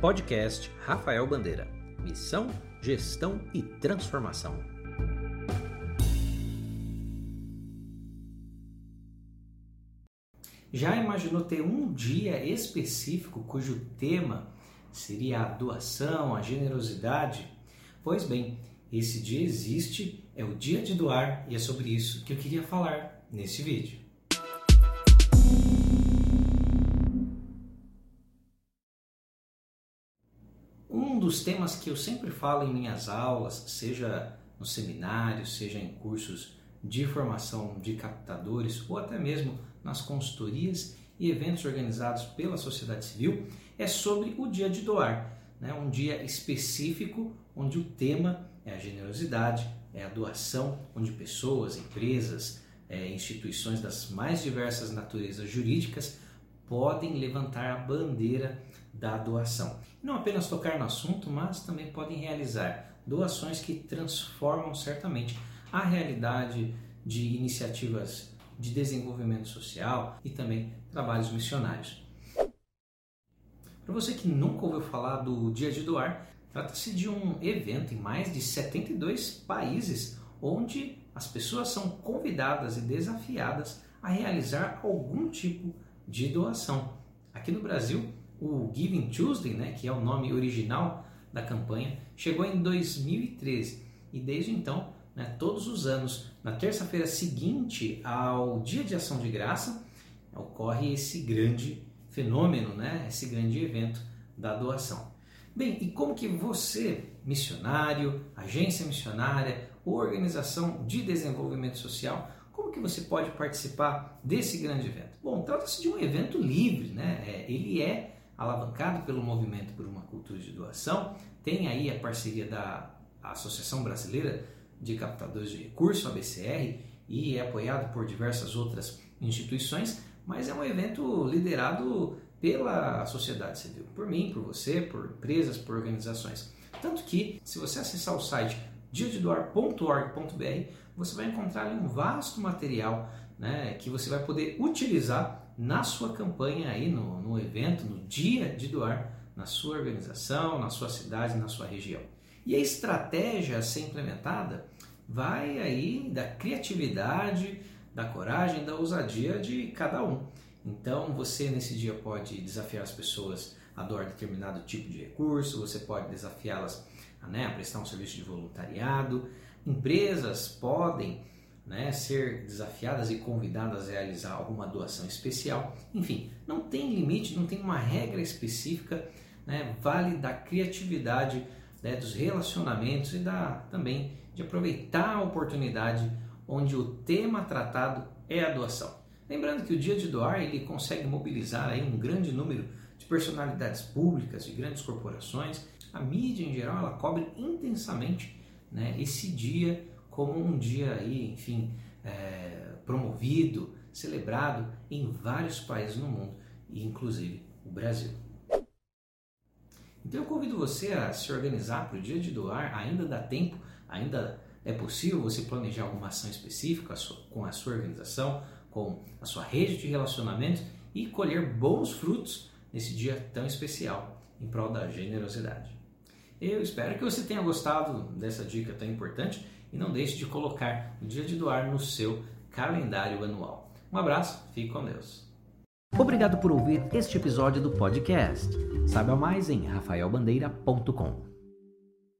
Podcast Rafael Bandeira. Missão, gestão e transformação. Já imaginou ter um dia específico cujo tema seria a doação, a generosidade? Pois bem, esse dia existe, é o dia de doar e é sobre isso que eu queria falar nesse vídeo. Um dos temas que eu sempre falo em minhas aulas, seja no seminário, seja em cursos de formação de captadores ou até mesmo nas consultorias e eventos organizados pela sociedade civil, é sobre o dia de doar, né? um dia específico onde o tema é a generosidade, é a doação, onde pessoas, empresas, é, instituições das mais diversas naturezas jurídicas podem levantar a bandeira da doação. Não apenas tocar no assunto, mas também podem realizar doações que transformam certamente a realidade de iniciativas de desenvolvimento social e também trabalhos missionários. Para você que nunca ouviu falar do Dia de Doar, trata-se de um evento em mais de 72 países onde as pessoas são convidadas e desafiadas a realizar algum tipo de doação. Aqui no Brasil, o Giving Tuesday, né, que é o nome original da campanha, chegou em 2013 e desde então, né, todos os anos, na terça-feira seguinte ao Dia de Ação de Graça, ocorre esse grande fenômeno, né, esse grande evento da doação. Bem, e como que você, missionário, agência missionária organização de desenvolvimento social, como que você pode participar desse grande evento? Bom, trata-se de um evento livre, né? É, ele é alavancado pelo Movimento por uma Cultura de Doação, tem aí a parceria da Associação Brasileira de Captadores de Recursos, a BCR, e é apoiado por diversas outras instituições, mas é um evento liderado pela sociedade civil, por mim, por você, por empresas, por organizações. Tanto que, se você acessar o site diadedoar.org.br, você vai encontrar um vasto material né, que você vai poder utilizar na sua campanha aí, no, no evento, no dia de doar, na sua organização, na sua cidade, na sua região. E a estratégia a ser implementada vai aí da criatividade, da coragem, da ousadia de cada um. Então você nesse dia pode desafiar as pessoas a doar determinado tipo de recurso, você pode desafiá-las né, a prestar um serviço de voluntariado. Empresas podem né, ser desafiadas e convidadas a realizar alguma doação especial. Enfim, não tem limite, não tem uma regra específica, né, vale da criatividade, né, dos relacionamentos e da, também de aproveitar a oportunidade onde o tema tratado é a doação. Lembrando que o Dia de Doar ele consegue mobilizar aí um grande número de personalidades públicas, de grandes corporações. A mídia em geral ela cobre intensamente né, esse dia como um dia aí, enfim, é, promovido, celebrado em vários países no mundo, inclusive o Brasil. Então eu convido você a se organizar para o dia de doar, ainda dá tempo, ainda é possível você planejar alguma ação específica com a sua organização, com a sua rede de relacionamentos e colher bons frutos nesse dia tão especial em prol da generosidade. Eu espero que você tenha gostado dessa dica tão importante e não deixe de colocar o dia de doar no seu calendário anual. Um abraço, fique com Deus. Obrigado por ouvir este episódio do podcast. Saiba mais em rafaelbandeira.com.